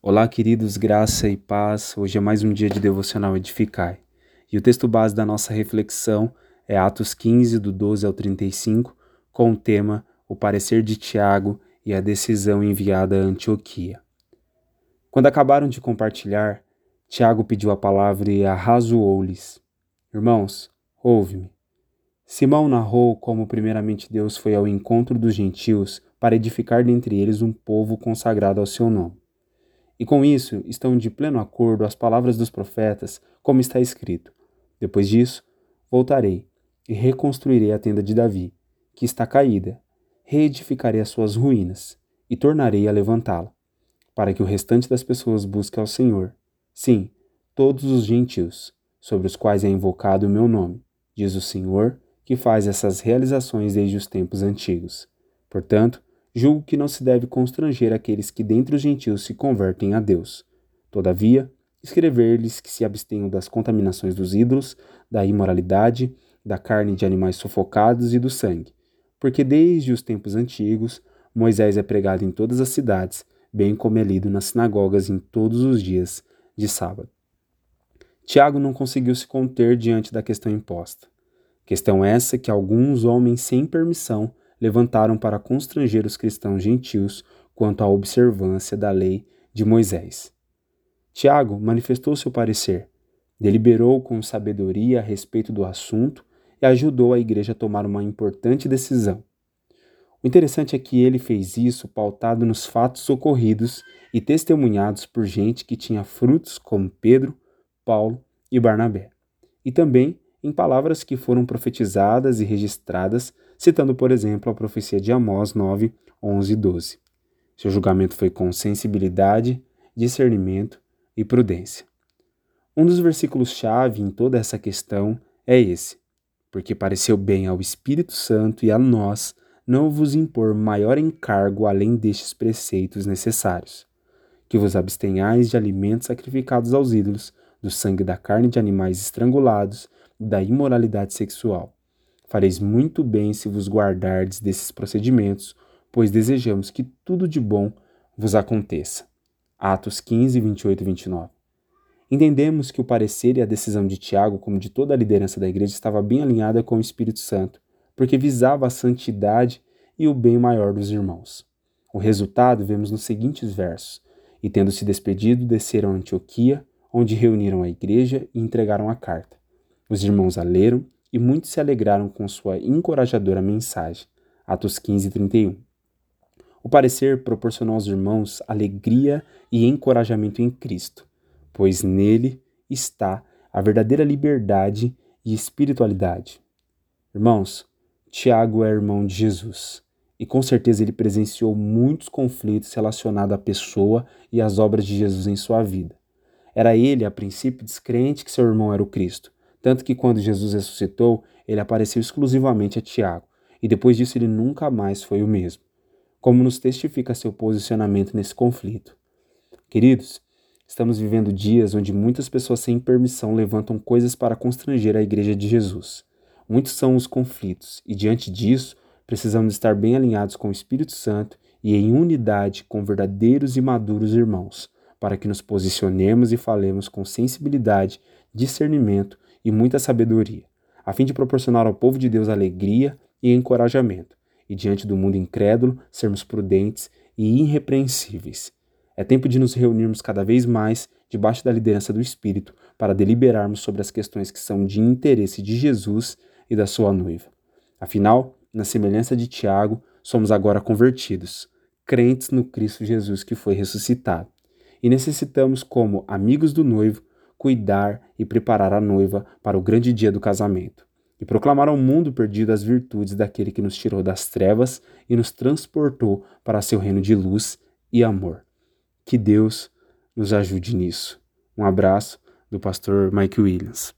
Olá, queridos, graça e paz. Hoje é mais um dia de devocional Edificai. E o texto base da nossa reflexão é Atos 15, do 12 ao 35, com o tema O parecer de Tiago e a decisão enviada a Antioquia. Quando acabaram de compartilhar, Tiago pediu a palavra e arrazoou-lhes: Irmãos, ouve-me. Simão narrou como, primeiramente, Deus foi ao encontro dos gentios para edificar dentre eles um povo consagrado ao seu nome. E com isso estão de pleno acordo as palavras dos profetas, como está escrito: Depois disso, voltarei e reconstruirei a tenda de Davi, que está caída, reedificarei as suas ruínas e tornarei a levantá-la, para que o restante das pessoas busque ao Senhor. Sim, todos os gentios, sobre os quais é invocado o meu nome, diz o Senhor, que faz essas realizações desde os tempos antigos. Portanto, julgo que não se deve constranger aqueles que dentre os gentios se convertem a Deus. Todavia, escrever-lhes que se abstenham das contaminações dos ídolos, da imoralidade, da carne de animais sufocados e do sangue, porque desde os tempos antigos Moisés é pregado em todas as cidades, bem como é lido nas sinagogas em todos os dias de sábado. Tiago não conseguiu se conter diante da questão imposta. Questão essa que alguns homens sem permissão levantaram para constranger os cristãos gentios quanto à observância da lei de Moisés. Tiago manifestou seu parecer, deliberou com sabedoria a respeito do assunto e ajudou a igreja a tomar uma importante decisão. O interessante é que ele fez isso pautado nos fatos ocorridos e testemunhados por gente que tinha frutos como Pedro, Paulo e Barnabé, e também em palavras que foram profetizadas e registradas, citando, por exemplo, a profecia de Amós 9, 11 e 12. Seu julgamento foi com sensibilidade, discernimento e prudência. Um dos versículos-chave em toda essa questão é esse: porque pareceu bem ao Espírito Santo e a nós não vos impor maior encargo além destes preceitos necessários, que vos abstenhais de alimentos sacrificados aos ídolos, do sangue da carne de animais estrangulados, da imoralidade sexual. Fareis muito bem se vos guardardes desses procedimentos, pois desejamos que tudo de bom vos aconteça. Atos 15, 28 e 29. Entendemos que o parecer e a decisão de Tiago, como de toda a liderança da igreja, estava bem alinhada com o Espírito Santo, porque visava a santidade e o bem maior dos irmãos. O resultado vemos nos seguintes versos: E tendo se despedido, desceram a Antioquia, onde reuniram a igreja e entregaram a carta. Os irmãos a leram e muitos se alegraram com sua encorajadora mensagem. Atos 15, 31. O parecer proporcionou aos irmãos alegria e encorajamento em Cristo, pois nele está a verdadeira liberdade e espiritualidade. Irmãos, Tiago é irmão de Jesus e com certeza ele presenciou muitos conflitos relacionados à pessoa e às obras de Jesus em sua vida. Era ele, a princípio, descrente que seu irmão era o Cristo, tanto que quando Jesus ressuscitou, ele apareceu exclusivamente a Tiago, e depois disso ele nunca mais foi o mesmo. Como nos testifica seu posicionamento nesse conflito. Queridos, estamos vivendo dias onde muitas pessoas sem permissão levantam coisas para constranger a igreja de Jesus. Muitos são os conflitos, e diante disso, precisamos estar bem alinhados com o Espírito Santo e em unidade com verdadeiros e maduros irmãos, para que nos posicionemos e falemos com sensibilidade, discernimento e muita sabedoria, a fim de proporcionar ao povo de Deus alegria e encorajamento, e diante do mundo incrédulo, sermos prudentes e irrepreensíveis. É tempo de nos reunirmos cada vez mais debaixo da liderança do Espírito para deliberarmos sobre as questões que são de interesse de Jesus e da sua noiva. Afinal, na semelhança de Tiago, somos agora convertidos, crentes no Cristo Jesus que foi ressuscitado. E necessitamos, como amigos do noivo, cuidar e preparar a noiva para o grande dia do casamento, e proclamar ao mundo perdido as virtudes daquele que nos tirou das trevas e nos transportou para seu reino de luz e amor. Que Deus nos ajude nisso. Um abraço do pastor Mike Williams.